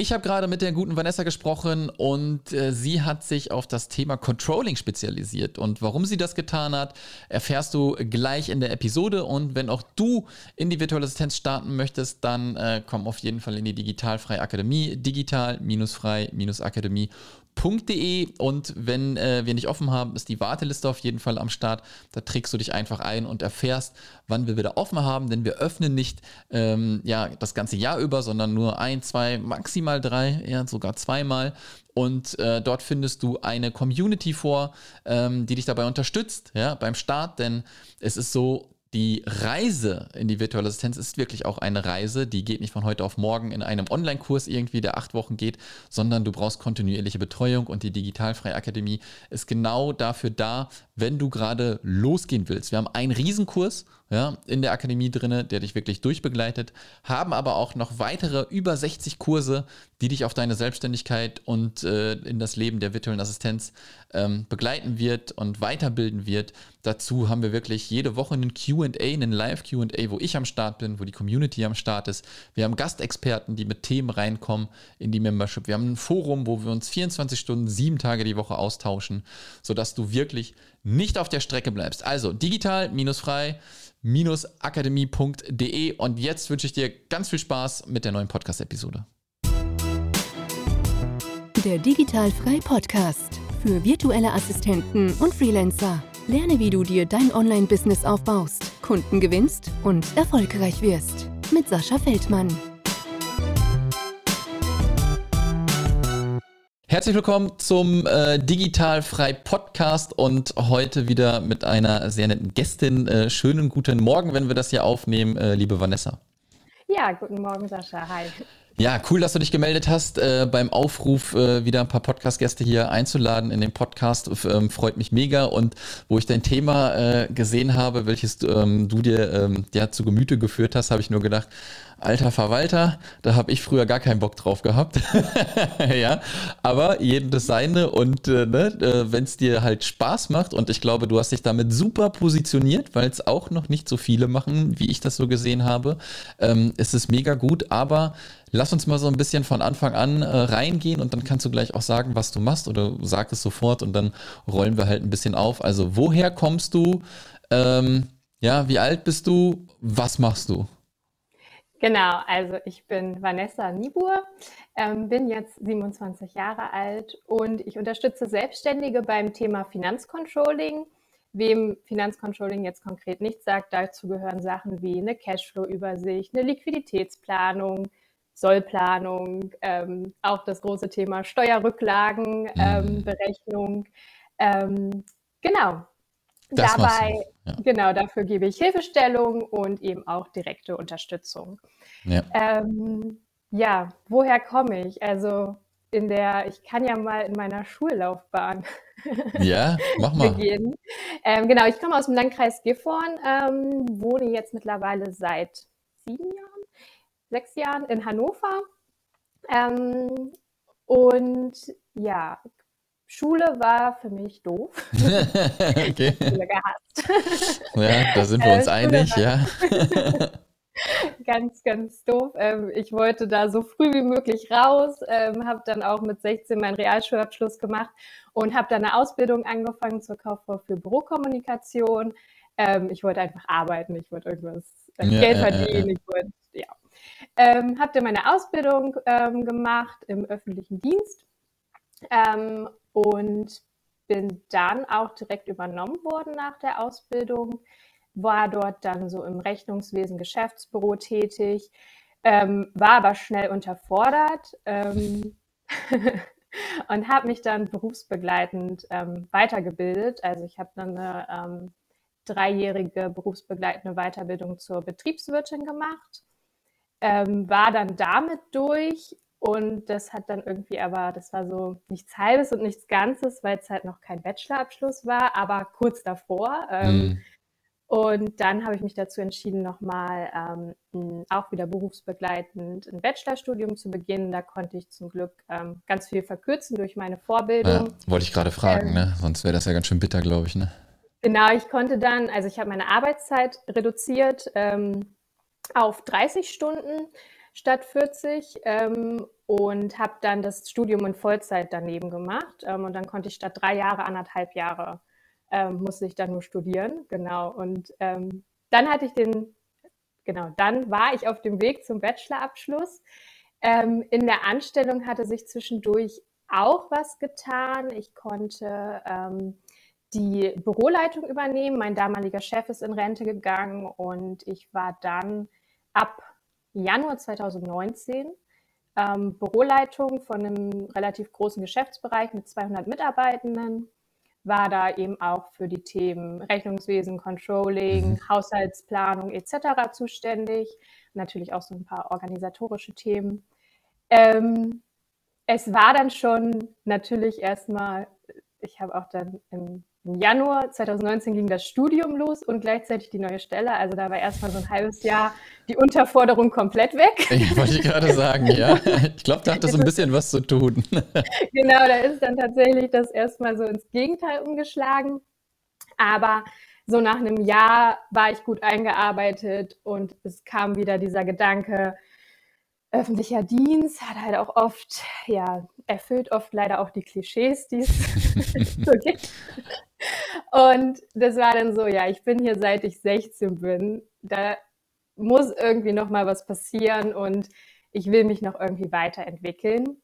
Ich habe gerade mit der guten Vanessa gesprochen und äh, sie hat sich auf das Thema Controlling spezialisiert. Und warum sie das getan hat, erfährst du gleich in der Episode. Und wenn auch du in die virtuelle Assistenz starten möchtest, dann äh, komm auf jeden Fall in die Digitalfreie Akademie, digital-frei-akademie www.versicherungsmakler.de und wenn äh, wir nicht offen haben, ist die Warteliste auf jeden Fall am Start. Da trägst du dich einfach ein und erfährst, wann wir wieder offen haben, denn wir öffnen nicht ähm, ja, das ganze Jahr über, sondern nur ein, zwei, maximal drei, ja, sogar zweimal. Und äh, dort findest du eine Community vor, ähm, die dich dabei unterstützt, ja, beim Start, denn es ist so, die Reise in die virtuelle Assistenz ist wirklich auch eine Reise, die geht nicht von heute auf morgen in einem Online-Kurs irgendwie, der acht Wochen geht, sondern du brauchst kontinuierliche Betreuung und die Digitalfreie Akademie ist genau dafür da, wenn du gerade losgehen willst. Wir haben einen Riesenkurs ja, in der Akademie drin, der dich wirklich durchbegleitet, haben aber auch noch weitere über 60 Kurse, die dich auf deine Selbstständigkeit und äh, in das Leben der virtuellen Assistenz ähm, begleiten wird und weiterbilden wird. Dazu haben wir wirklich jede Woche einen QA, einen Live-QA, wo ich am Start bin, wo die Community am Start ist. Wir haben Gastexperten, die mit Themen reinkommen in die Membership. Wir haben ein Forum, wo wir uns 24 Stunden, sieben Tage die Woche austauschen, sodass du wirklich nicht auf der Strecke bleibst. Also digital-frei akademie.de und jetzt wünsche ich dir ganz viel Spaß mit der neuen Podcast-Episode. Der Digitalfrei Podcast für virtuelle Assistenten und Freelancer. Lerne, wie du dir dein Online-Business aufbaust, Kunden gewinnst und erfolgreich wirst. Mit Sascha Feldmann. Herzlich willkommen zum äh, Digital Frei Podcast und heute wieder mit einer sehr netten Gästin. Äh, schönen guten Morgen, wenn wir das hier aufnehmen, äh, liebe Vanessa. Ja, guten Morgen, Sascha. Hi. Ja, cool, dass du dich gemeldet hast. Äh, beim Aufruf, äh, wieder ein paar Podcast-Gäste hier einzuladen in den Podcast, ähm, freut mich mega. Und wo ich dein Thema äh, gesehen habe, welches ähm, du dir ähm, ja, zu Gemüte geführt hast, habe ich nur gedacht, alter Verwalter, da habe ich früher gar keinen Bock drauf gehabt. ja, aber jedem das seine und äh, ne, äh, wenn es dir halt Spaß macht und ich glaube, du hast dich damit super positioniert, weil es auch noch nicht so viele machen, wie ich das so gesehen habe, ähm, ist es mega gut, aber lass uns mal so ein bisschen von Anfang an äh, reingehen und dann kannst du gleich auch sagen, was du machst oder sag es sofort und dann rollen wir halt ein bisschen auf. Also woher kommst du? Ähm, ja, wie alt bist du? Was machst du? Genau, also ich bin Vanessa Niebuhr, ähm, bin jetzt 27 Jahre alt und ich unterstütze Selbstständige beim Thema Finanzcontrolling. Wem Finanzcontrolling jetzt konkret nicht sagt, dazu gehören Sachen wie eine Cashflow-Übersicht, eine Liquiditätsplanung, Sollplanung, ähm, auch das große Thema Steuerrücklagenberechnung. Ähm, mhm. ähm, genau, das Dabei, ja. genau, dafür gebe ich Hilfestellung und eben auch direkte Unterstützung. Ja, ähm, ja woher komme ich? Also in der, ich kann ja mal in meiner Schullaufbahn ja, mach mal. beginnen. Ähm, genau, ich komme aus dem Landkreis Gifhorn, ähm, wohne jetzt mittlerweile seit sieben Jahren, sechs Jahren in Hannover. Ähm, und ja, Schule war für mich doof. okay. Schule gehasst. ja, da sind wir uns äh, einig, ja. ganz, ganz doof. Ähm, ich wollte da so früh wie möglich raus, ähm, habe dann auch mit 16 meinen Realschulabschluss gemacht und habe dann eine Ausbildung angefangen zur Kauffrau für Bürokommunikation. Ähm, ich wollte einfach arbeiten, ich wollte irgendwas äh, ja, Geld verdienen, ich wollte. Ähm, habe dann meine Ausbildung ähm, gemacht im öffentlichen Dienst ähm, und bin dann auch direkt übernommen worden nach der Ausbildung, war dort dann so im Rechnungswesen Geschäftsbüro tätig, ähm, war aber schnell unterfordert ähm, und habe mich dann berufsbegleitend ähm, weitergebildet. Also ich habe dann eine ähm, dreijährige berufsbegleitende Weiterbildung zur Betriebswirtin gemacht, ähm, war dann damit durch und das hat dann irgendwie aber, das war so nichts Halbes und nichts Ganzes, weil es halt noch kein Bachelorabschluss war, aber kurz davor. Ähm, mhm. Und dann habe ich mich dazu entschieden, nochmal ähm, auch wieder berufsbegleitend ein Bachelorstudium zu beginnen. Da konnte ich zum Glück ähm, ganz viel verkürzen durch meine Vorbildung. Ja, wollte ich gerade fragen, ähm, ne? sonst wäre das ja ganz schön bitter, glaube ich. Ne? Genau, ich konnte dann, also ich habe meine Arbeitszeit reduziert ähm, auf 30 Stunden statt 40 ähm, und habe dann das Studium in Vollzeit daneben gemacht. Ähm, und dann konnte ich statt drei Jahre, anderthalb Jahre, ähm, musste ich dann nur studieren. Genau. Und ähm, dann hatte ich den, genau, dann war ich auf dem Weg zum Bachelorabschluss. Ähm, in der Anstellung hatte sich zwischendurch auch was getan. Ich konnte ähm, die Büroleitung übernehmen. Mein damaliger Chef ist in Rente gegangen und ich war dann ab Januar 2019 ähm, Büroleitung von einem relativ großen Geschäftsbereich mit 200 Mitarbeitenden, war da eben auch für die Themen Rechnungswesen, Controlling, mhm. Haushaltsplanung etc. zuständig, natürlich auch so ein paar organisatorische Themen. Ähm, es war dann schon natürlich erstmal, ich habe auch dann im im Januar 2019 ging das Studium los und gleichzeitig die neue Stelle. Also da war erstmal so ein halbes Jahr die Unterforderung komplett weg. Ich wollte gerade sagen, ja. Ich glaube, da hat das so ein bisschen was zu tun. Genau, da ist dann tatsächlich das erstmal so ins Gegenteil umgeschlagen. Aber so nach einem Jahr war ich gut eingearbeitet und es kam wieder dieser Gedanke, öffentlicher Dienst hat halt auch oft, ja, erfüllt oft leider auch die Klischees, die es so gibt. Und das war dann so, ja, ich bin hier seit ich 16 bin. Da muss irgendwie noch mal was passieren und ich will mich noch irgendwie weiterentwickeln.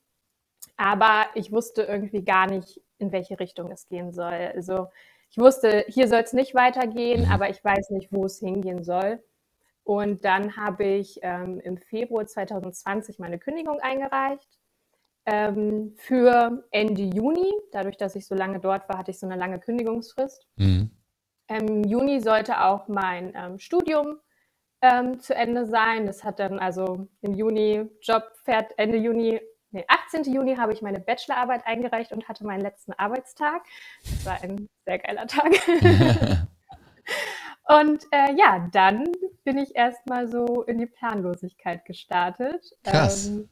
Aber ich wusste irgendwie gar nicht, in welche Richtung es gehen soll. Also ich wusste, hier soll es nicht weitergehen, mhm. aber ich weiß nicht, wo es hingehen soll. Und dann habe ich ähm, im Februar 2020 meine Kündigung eingereicht ähm, für Ende Juni. Dadurch, dass ich so lange dort war, hatte ich so eine lange Kündigungsfrist. Mhm. Im Juni sollte auch mein ähm, Studium ähm, zu Ende sein. Das hat dann also im Juni, Job fährt Ende Juni, nee, 18. Juni habe ich meine Bachelorarbeit eingereicht und hatte meinen letzten Arbeitstag. Das war ein sehr geiler Tag. und äh, ja, dann bin ich erstmal so in die Planlosigkeit gestartet. Krass. Ähm,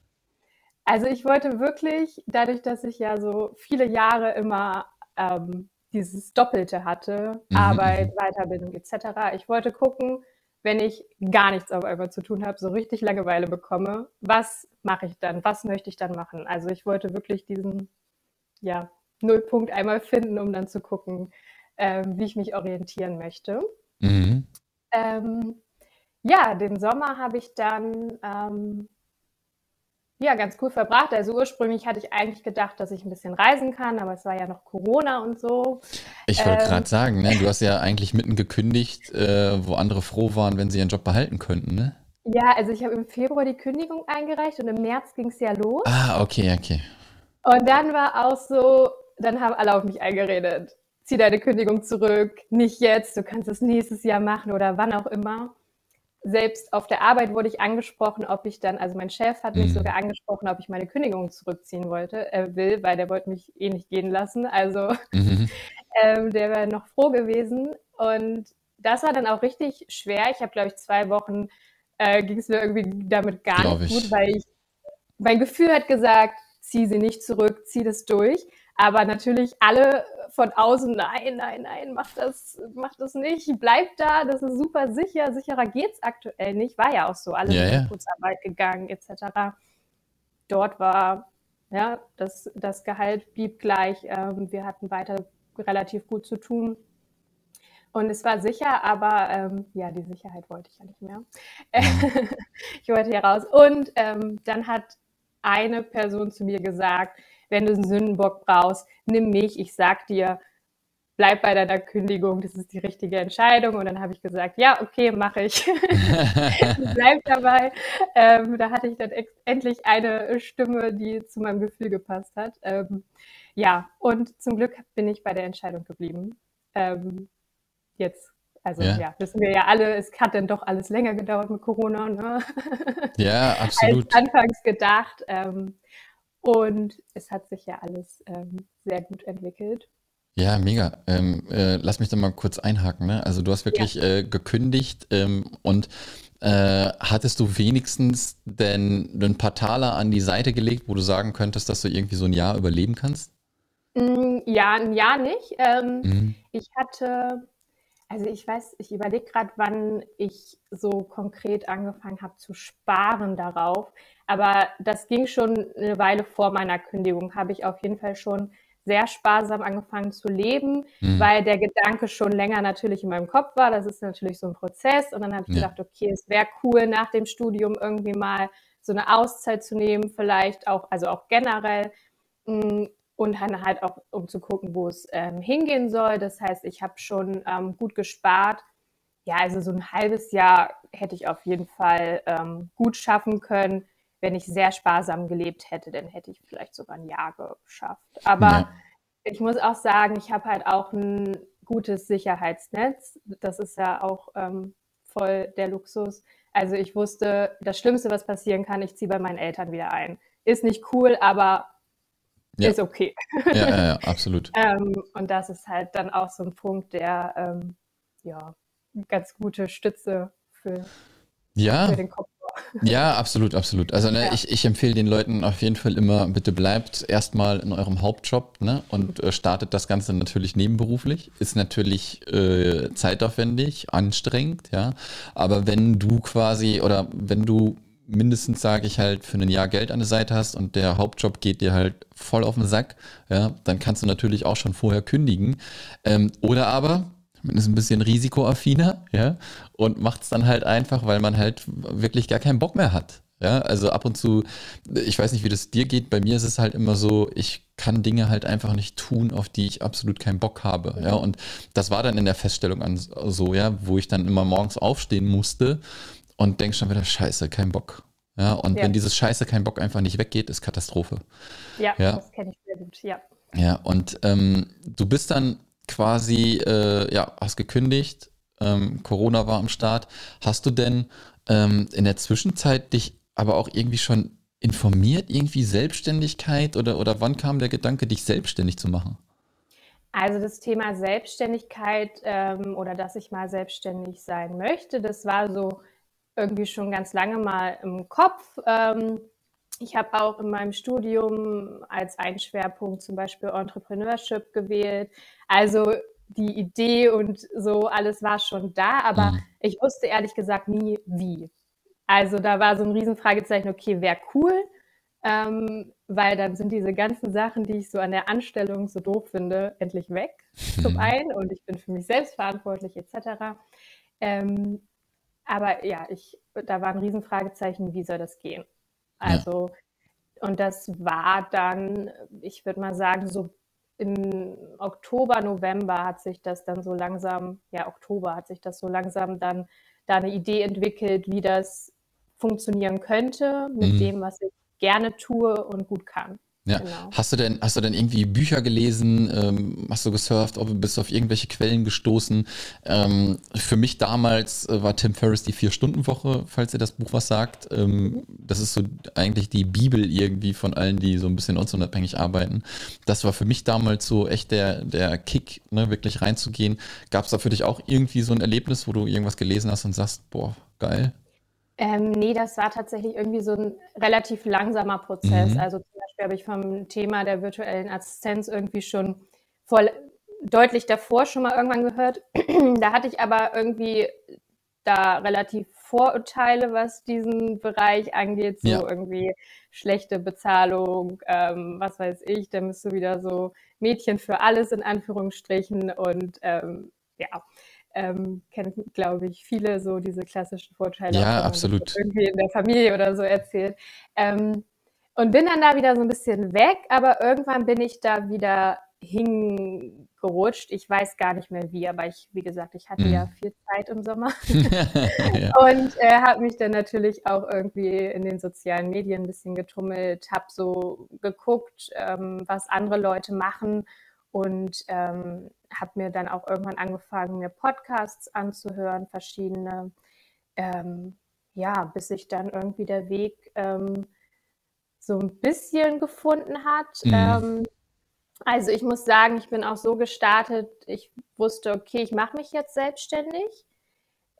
also ich wollte wirklich, dadurch, dass ich ja so viele Jahre immer ähm, dieses Doppelte hatte, mhm. Arbeit, mhm. Weiterbildung etc., ich wollte gucken, wenn ich gar nichts auf einmal zu tun habe, so richtig Langeweile bekomme, was mache ich dann? Was möchte ich dann machen? Also ich wollte wirklich diesen ja, Nullpunkt einmal finden, um dann zu gucken, ähm, wie ich mich orientieren möchte. Mhm. Ähm, ja, den Sommer habe ich dann ähm, ja, ganz cool verbracht. Also ursprünglich hatte ich eigentlich gedacht, dass ich ein bisschen reisen kann, aber es war ja noch Corona und so. Ich wollte ähm, gerade sagen, ne, du hast ja eigentlich mitten gekündigt, äh, wo andere froh waren, wenn sie ihren Job behalten könnten, ne? Ja, also ich habe im Februar die Kündigung eingereicht und im März ging es ja los. Ah, okay, okay. Und dann war auch so, dann haben alle auf mich eingeredet. Zieh deine Kündigung zurück, nicht jetzt, du kannst es nächstes Jahr machen oder wann auch immer selbst auf der Arbeit wurde ich angesprochen, ob ich dann, also mein Chef hat mich mhm. sogar angesprochen, ob ich meine Kündigung zurückziehen wollte, äh, will, weil der wollte mich eh nicht gehen lassen. Also mhm. ähm, der wäre noch froh gewesen. Und das war dann auch richtig schwer. Ich habe, glaube ich, zwei Wochen äh, ging es mir irgendwie damit gar Glaub nicht gut, weil ich, mein Gefühl hat gesagt, zieh sie nicht zurück, zieh das durch. Aber natürlich alle von außen, nein, nein, nein, mach das, mach das nicht, bleib da, das ist super sicher, sicherer geht's aktuell nicht. War ja auch so, alle ja, sind in Kurzarbeit gegangen, etc. Dort war, ja, das, das Gehalt blieb gleich, ähm, wir hatten weiter relativ gut zu tun. Und es war sicher, aber ähm, ja, die Sicherheit wollte ich ja nicht mehr. Ich wollte hier raus. Und ähm, dann hat eine Person zu mir gesagt, wenn du einen Sündenbock brauchst, nimm mich, ich sag dir, bleib bei deiner Kündigung, das ist die richtige Entscheidung. Und dann habe ich gesagt, ja, okay, mache ich. bleib dabei. Ähm, da hatte ich dann endlich eine Stimme, die zu meinem Gefühl gepasst hat. Ähm, ja, und zum Glück bin ich bei der Entscheidung geblieben. Ähm, jetzt also ja. ja. wissen wir ja alle, es hat dann doch alles länger gedauert mit Corona. Ne? Ja, absolut. Als anfangs gedacht. Ähm, und es hat sich ja alles ähm, sehr gut entwickelt. Ja, mega. Ähm, äh, lass mich da mal kurz einhaken. Ne? Also du hast wirklich ja. äh, gekündigt ähm, und äh, hattest du wenigstens denn ein paar Taler an die Seite gelegt, wo du sagen könntest, dass du irgendwie so ein Jahr überleben kannst? Mm, ja, ein Jahr nicht. Ähm, mhm. Ich hatte, Also ich weiß, ich überlege gerade, wann ich so konkret angefangen habe zu sparen darauf. Aber das ging schon eine Weile vor meiner Kündigung, habe ich auf jeden Fall schon sehr sparsam angefangen zu leben, mhm. weil der Gedanke schon länger natürlich in meinem Kopf war. Das ist natürlich so ein Prozess. Und dann habe ich ja. gedacht, okay, es wäre cool, nach dem Studium irgendwie mal so eine Auszeit zu nehmen, vielleicht auch, also auch generell. Mm, und dann halt auch, um zu gucken, wo es ähm, hingehen soll. Das heißt, ich habe schon ähm, gut gespart. Ja, also so ein halbes Jahr hätte ich auf jeden Fall ähm, gut schaffen können. Wenn ich sehr sparsam gelebt hätte, dann hätte ich vielleicht sogar ein Jahr geschafft. Aber ja. ich muss auch sagen, ich habe halt auch ein gutes Sicherheitsnetz. Das ist ja auch ähm, voll der Luxus. Also ich wusste, das Schlimmste, was passieren kann, ich ziehe bei meinen Eltern wieder ein. Ist nicht cool, aber ja. ist okay. Ja, ja, ja absolut. ähm, und das ist halt dann auch so ein Punkt, der ähm, ja ganz gute Stütze für, ja. für den Kopf ja, absolut, absolut. Also ne, ja. ich, ich empfehle den Leuten auf jeden Fall immer, bitte bleibt erstmal in eurem Hauptjob ne, und äh, startet das Ganze natürlich nebenberuflich. Ist natürlich äh, zeitaufwendig, anstrengend, ja. Aber wenn du quasi oder wenn du mindestens, sage ich halt, für ein Jahr Geld an der Seite hast und der Hauptjob geht dir halt voll auf den Sack, ja, dann kannst du natürlich auch schon vorher kündigen. Ähm, oder aber, man ist ein bisschen risikoaffiner, ja, und macht es dann halt einfach, weil man halt wirklich gar keinen Bock mehr hat. Ja, also ab und zu, ich weiß nicht, wie das dir geht, bei mir ist es halt immer so, ich kann Dinge halt einfach nicht tun, auf die ich absolut keinen Bock habe. Ja, und das war dann in der Feststellung an so, ja, wo ich dann immer morgens aufstehen musste und denkst schon wieder, scheiße, kein Bock. Ja, und ja. wenn dieses Scheiße, kein Bock einfach nicht weggeht, ist Katastrophe. Ja, ja. das kenne ich sehr gut, ja. Ja, und ähm, du bist dann quasi, äh, ja, hast gekündigt, ähm, Corona war am Start. Hast du denn ähm, in der Zwischenzeit dich aber auch irgendwie schon informiert, irgendwie Selbstständigkeit oder, oder wann kam der Gedanke, dich selbstständig zu machen? Also das Thema Selbstständigkeit ähm, oder dass ich mal selbstständig sein möchte, das war so irgendwie schon ganz lange mal im Kopf. Ähm, ich habe auch in meinem Studium als einen Schwerpunkt zum Beispiel Entrepreneurship gewählt. Also die Idee und so alles war schon da, aber mhm. ich wusste ehrlich gesagt nie wie. Also da war so ein Riesenfragezeichen, okay, wäre cool, ähm, weil dann sind diese ganzen Sachen, die ich so an der Anstellung so doof finde, endlich weg. Zum einen und ich bin für mich selbst verantwortlich etc. Ähm, aber ja, ich, da war ein Riesenfragezeichen, wie soll das gehen? Also, ja. und das war dann, ich würde mal sagen, so im Oktober, November hat sich das dann so langsam, ja, Oktober hat sich das so langsam dann da eine Idee entwickelt, wie das funktionieren könnte mit mhm. dem, was ich gerne tue und gut kann. Ja. Genau. Hast du denn, hast du denn irgendwie Bücher gelesen? Ähm, hast du gesurft? Ob, bist du auf irgendwelche Quellen gestoßen? Ähm, für mich damals äh, war Tim Ferriss die Vier-Stunden-Woche, falls ihr das Buch was sagt. Ähm, das ist so eigentlich die Bibel irgendwie von allen, die so ein bisschen ortsunabhängig arbeiten. Das war für mich damals so echt der, der Kick, ne, wirklich reinzugehen. Gab es da für dich auch irgendwie so ein Erlebnis, wo du irgendwas gelesen hast und sagst, boah, geil? Ähm, nee, das war tatsächlich irgendwie so ein relativ langsamer Prozess. Mhm. Also habe ich vom Thema der virtuellen Assistenz irgendwie schon vor, deutlich davor schon mal irgendwann gehört. da hatte ich aber irgendwie da relativ Vorurteile, was diesen Bereich angeht, so ja. irgendwie schlechte Bezahlung, ähm, was weiß ich, da bist du wieder so Mädchen für alles in Anführungsstrichen und ähm, ja, ähm, kennen, glaube ich, viele so diese klassischen Vorteile. Ja, absolut. Irgendwie in der Familie oder so erzählt. Ähm, und bin dann da wieder so ein bisschen weg, aber irgendwann bin ich da wieder hingerutscht. Ich weiß gar nicht mehr wie, aber ich, wie gesagt, ich hatte mhm. ja viel Zeit im Sommer ja. und äh, habe mich dann natürlich auch irgendwie in den sozialen Medien ein bisschen getummelt, habe so geguckt, ähm, was andere Leute machen und ähm, habe mir dann auch irgendwann angefangen, mir Podcasts anzuhören, verschiedene, ähm, ja, bis sich dann irgendwie der Weg ähm, so ein bisschen gefunden hat. Mhm. Ähm, also ich muss sagen, ich bin auch so gestartet, ich wusste, okay, ich mache mich jetzt selbstständig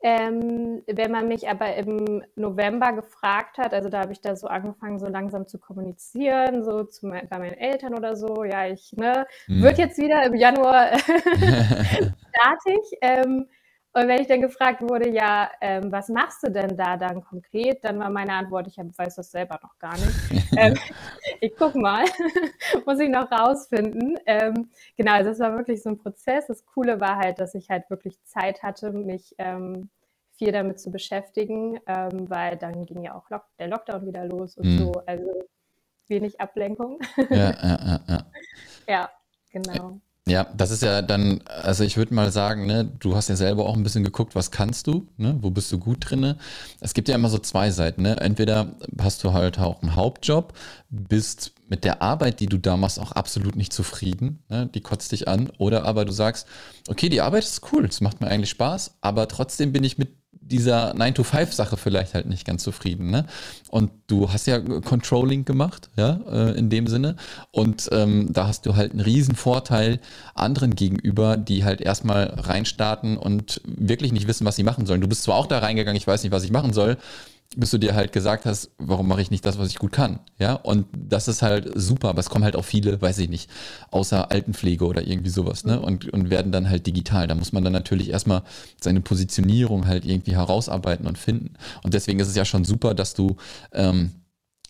ähm, wenn man mich aber im November gefragt hat, also da habe ich da so angefangen, so langsam zu kommunizieren, so zu mein, bei meinen Eltern oder so, ja, ich ne, mhm. wird jetzt wieder im Januar ich. Ähm, Und wenn ich dann gefragt wurde, ja, ähm, was machst du denn da dann konkret, dann war meine Antwort, ich hab, weiß das selber noch gar nicht. ähm, ich guck mal, muss ich noch rausfinden. Ähm, genau, also das war wirklich so ein Prozess. Das Coole war halt, dass ich halt wirklich Zeit hatte, mich ähm, viel damit zu beschäftigen, ähm, weil dann ging ja auch Lock der Lockdown wieder los und mhm. so. Also wenig Ablenkung. Ja, ja, ja. Ja, ja genau. Ja, das ist ja dann, also ich würde mal sagen, ne, du hast ja selber auch ein bisschen geguckt, was kannst du, ne, wo bist du gut drinne. Es gibt ja immer so zwei Seiten, ne? Entweder hast du halt auch einen Hauptjob, bist mit der Arbeit, die du da machst, auch absolut nicht zufrieden, ne? die kotzt dich an, oder aber du sagst, okay, die Arbeit ist cool, es macht mir eigentlich Spaß, aber trotzdem bin ich mit dieser 9-to-5-Sache vielleicht halt nicht ganz zufrieden. Ne? Und du hast ja Controlling gemacht, ja, äh, in dem Sinne. Und ähm, da hast du halt einen riesen Vorteil anderen gegenüber, die halt erstmal reinstarten und wirklich nicht wissen, was sie machen sollen. Du bist zwar auch da reingegangen, ich weiß nicht, was ich machen soll, bis du dir halt gesagt hast, warum mache ich nicht das, was ich gut kann? Ja, und das ist halt super, aber es kommen halt auch viele, weiß ich nicht, außer Altenpflege oder irgendwie sowas, ne? Und, und werden dann halt digital. Da muss man dann natürlich erstmal seine Positionierung halt irgendwie herausarbeiten und finden. Und deswegen ist es ja schon super, dass du ähm,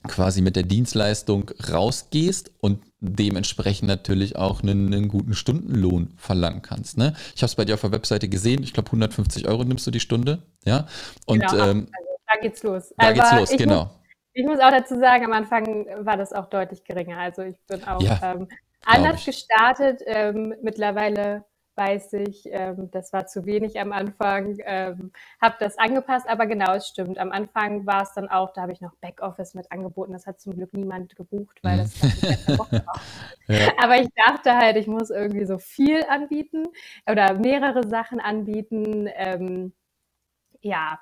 quasi mit der Dienstleistung rausgehst und dementsprechend natürlich auch einen, einen guten Stundenlohn verlangen kannst. Ne? Ich habe es bei dir auf der Webseite gesehen, ich glaube 150 Euro nimmst du die Stunde, ja. Und genau, ähm, also da geht's los. Da Aber geht's los, genau. Muss, ich muss auch dazu sagen, am Anfang war das auch deutlich geringer. Also ich bin auch ja, ähm, anders gestartet. Ähm, mittlerweile weiß ich, ähm, das war zu wenig am Anfang, ähm, habe das angepasst, aber genau, es stimmt. Am Anfang war es dann auch, da habe ich noch Backoffice mit angeboten, das hat zum Glück niemand gebucht, weil das war. ja. Aber ich dachte halt, ich muss irgendwie so viel anbieten oder mehrere Sachen anbieten. Ähm, ja,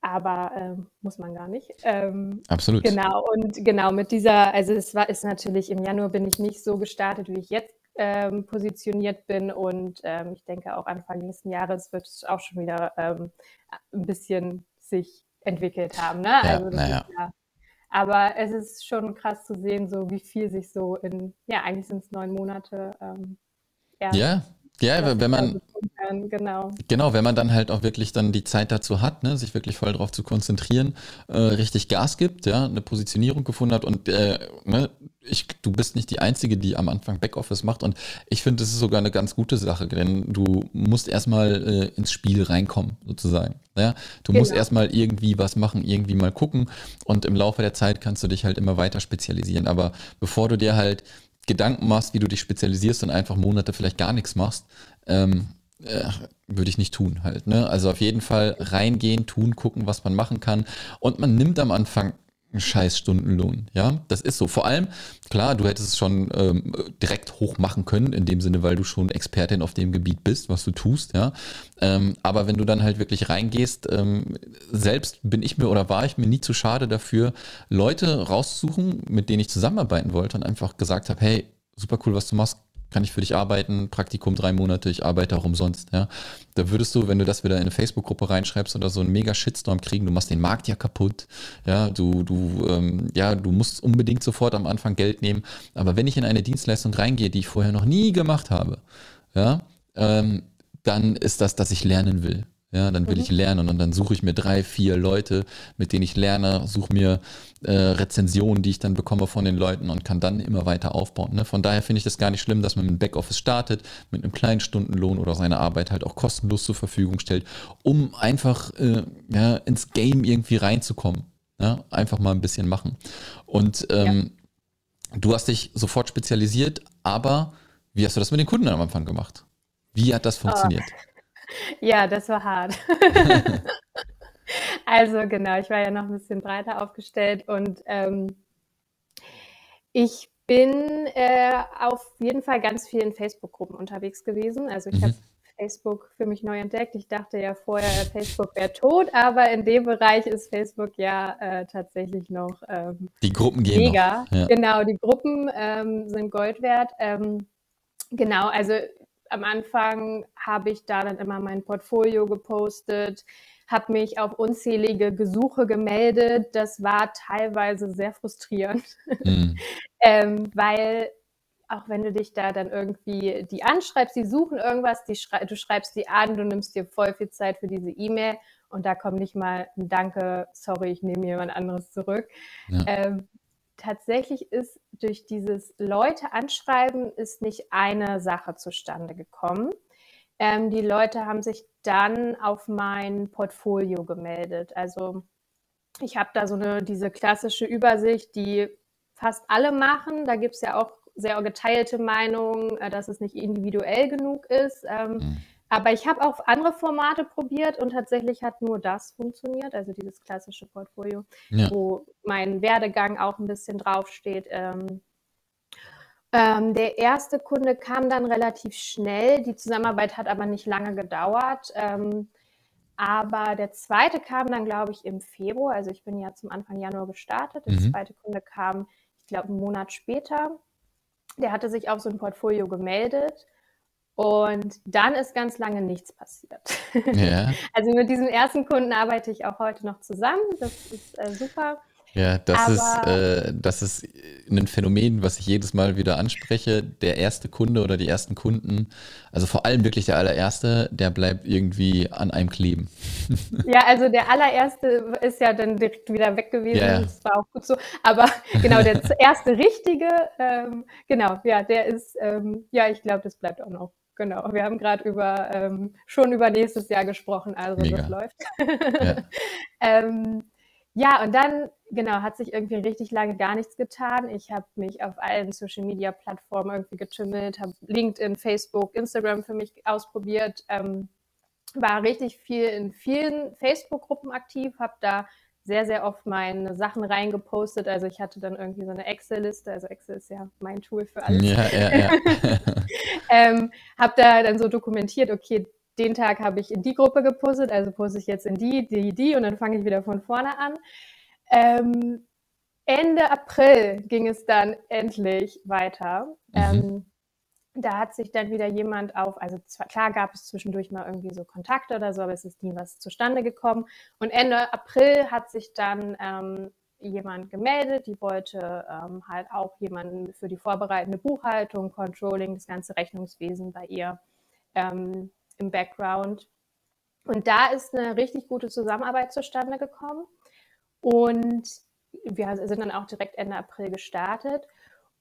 aber ähm, muss man gar nicht. Ähm, Absolut. Genau, und genau mit dieser, also es war ist natürlich im Januar bin ich nicht so gestartet, wie ich jetzt ähm, positioniert bin und ähm, ich denke auch Anfang nächsten Jahres wird es auch schon wieder ähm, ein bisschen sich entwickelt haben. Ne? Ja, also naja. ja, aber es ist schon krass zu sehen, so wie viel sich so in, ja, eigentlich sind es neun Monate. Ähm, ja, ja, wenn man genau. genau, wenn man dann halt auch wirklich dann die Zeit dazu hat, ne, sich wirklich voll darauf zu konzentrieren, äh, richtig Gas gibt, ja, eine Positionierung gefunden hat und äh, ne, ich, du bist nicht die Einzige, die am Anfang Backoffice macht und ich finde, das ist sogar eine ganz gute Sache, denn du musst erstmal äh, ins Spiel reinkommen, sozusagen. Ja? Du genau. musst erstmal irgendwie was machen, irgendwie mal gucken und im Laufe der Zeit kannst du dich halt immer weiter spezialisieren. Aber bevor du dir halt Gedanken machst, wie du dich spezialisierst und einfach Monate vielleicht gar nichts machst, ähm, äh, würde ich nicht tun halt. Ne? Also auf jeden Fall reingehen, tun, gucken, was man machen kann. Und man nimmt am Anfang scheiß Stundenlohn. Ja, das ist so. Vor allem, klar, du hättest es schon ähm, direkt hoch machen können, in dem Sinne, weil du schon Expertin auf dem Gebiet bist, was du tust, ja. Ähm, aber wenn du dann halt wirklich reingehst, ähm, selbst bin ich mir oder war ich mir nie zu schade dafür, Leute rauszusuchen, mit denen ich zusammenarbeiten wollte und einfach gesagt habe, hey, super cool, was du machst, kann ich für dich arbeiten, Praktikum drei Monate, ich arbeite auch umsonst. Ja. Da würdest du, wenn du das wieder in eine Facebook-Gruppe reinschreibst oder so einen mega Shitstorm kriegen, du machst den Markt ja kaputt. Ja, du, du, ähm, ja, du musst unbedingt sofort am Anfang Geld nehmen. Aber wenn ich in eine Dienstleistung reingehe, die ich vorher noch nie gemacht habe, ja, ähm, dann ist das, dass ich lernen will. Ja, dann will mhm. ich lernen und dann suche ich mir drei, vier Leute, mit denen ich lerne, suche mir äh, Rezensionen, die ich dann bekomme von den Leuten und kann dann immer weiter aufbauen. Ne? Von daher finde ich das gar nicht schlimm, dass man mit einem Backoffice startet, mit einem kleinen Stundenlohn oder seine Arbeit halt auch kostenlos zur Verfügung stellt, um einfach äh, ja, ins Game irgendwie reinzukommen. Ja? Einfach mal ein bisschen machen. Und ähm, ja. du hast dich sofort spezialisiert, aber wie hast du das mit den Kunden am Anfang gemacht? Wie hat das funktioniert? Oh. Ja, das war hart. also genau, ich war ja noch ein bisschen breiter aufgestellt und ähm, ich bin äh, auf jeden Fall ganz viel in Facebook-Gruppen unterwegs gewesen. Also ich mhm. habe Facebook für mich neu entdeckt. Ich dachte ja vorher, Facebook wäre tot, aber in dem Bereich ist Facebook ja äh, tatsächlich noch ähm, die Gruppen gehen mega. Ja. Genau, die Gruppen ähm, sind Gold wert. Ähm, genau, also am Anfang habe ich da dann immer mein Portfolio gepostet, habe mich auf unzählige Gesuche gemeldet. Das war teilweise sehr frustrierend, mhm. ähm, weil auch wenn du dich da dann irgendwie die anschreibst, die suchen irgendwas, die schrei du schreibst die an, du nimmst dir voll viel Zeit für diese E-Mail und da kommt nicht mal ein Danke, sorry, ich nehme jemand anderes zurück. Ja. Ähm, tatsächlich ist durch dieses Leute anschreiben ist nicht eine Sache zustande gekommen. Ähm, die Leute haben sich dann auf mein Portfolio gemeldet. Also ich habe da so eine diese klassische Übersicht, die fast alle machen. Da gibt es ja auch sehr geteilte Meinungen, äh, dass es nicht individuell genug ist. Ähm, mhm. Aber ich habe auch andere Formate probiert und tatsächlich hat nur das funktioniert, also dieses klassische Portfolio, ja. wo mein Werdegang auch ein bisschen draufsteht. Ähm, ähm, der erste Kunde kam dann relativ schnell. Die Zusammenarbeit hat aber nicht lange gedauert. Ähm, aber der zweite kam dann, glaube ich, im Februar. Also ich bin ja zum Anfang Januar gestartet. Der mhm. zweite Kunde kam, ich glaube, einen Monat später. Der hatte sich auf so ein Portfolio gemeldet und dann ist ganz lange nichts passiert. Ja. Also mit diesem ersten Kunden arbeite ich auch heute noch zusammen. Das ist äh, super. Ja, das ist, äh, das ist ein Phänomen, was ich jedes Mal wieder anspreche. Der erste Kunde oder die ersten Kunden, also vor allem wirklich der allererste, der bleibt irgendwie an einem kleben. Ja, also der allererste ist ja dann direkt wieder weg gewesen. Ja. Das war auch gut so. Aber genau, der erste richtige, ähm, genau, ja, der ist, ähm, ja, ich glaube, das bleibt auch noch. Genau, wir haben gerade über ähm, schon über nächstes Jahr gesprochen, also Mega. das läuft. Ja. ähm, ja, und dann, genau, hat sich irgendwie richtig lange gar nichts getan. Ich habe mich auf allen Social Media Plattformen irgendwie getümmelt, habe LinkedIn, Facebook, Instagram für mich ausprobiert, ähm, war richtig viel in vielen Facebook-Gruppen aktiv, habe da sehr, sehr oft meine Sachen reingepostet. Also ich hatte dann irgendwie so eine Excel-Liste, also Excel ist ja mein Tool für alles. Ja, ja, ja. ähm, habe da dann so dokumentiert, okay, den Tag habe ich in die Gruppe gepostet, also poste ich jetzt in die, die, die und dann fange ich wieder von vorne an. Ähm, Ende April ging es dann endlich weiter. Mhm. Ähm, da hat sich dann wieder jemand auf, also zwar, klar gab es zwischendurch mal irgendwie so Kontakte oder so, aber es ist nie was zustande gekommen. Und Ende April hat sich dann ähm, jemand gemeldet, die wollte ähm, halt auch jemanden für die vorbereitende Buchhaltung, Controlling, das ganze Rechnungswesen bei ihr ähm, im Background. Und da ist eine richtig gute Zusammenarbeit zustande gekommen. Und wir sind dann auch direkt Ende April gestartet.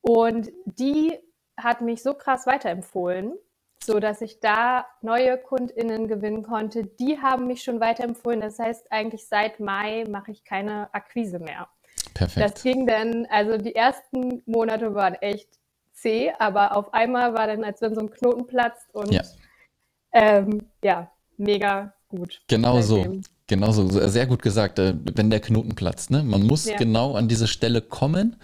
Und die hat mich so krass weiterempfohlen, so dass ich da neue KundInnen gewinnen konnte. Die haben mich schon weiterempfohlen. Das heißt, eigentlich seit Mai mache ich keine Akquise mehr. Perfekt. Das ging dann, also die ersten Monate waren echt zäh, aber auf einmal war dann, als wenn so ein Knoten platzt und ja, ähm, ja mega gut. Genau so. Genau so, sehr gut gesagt, äh, wenn der Knoten platzt. Ne? Man muss ja. genau an diese Stelle kommen,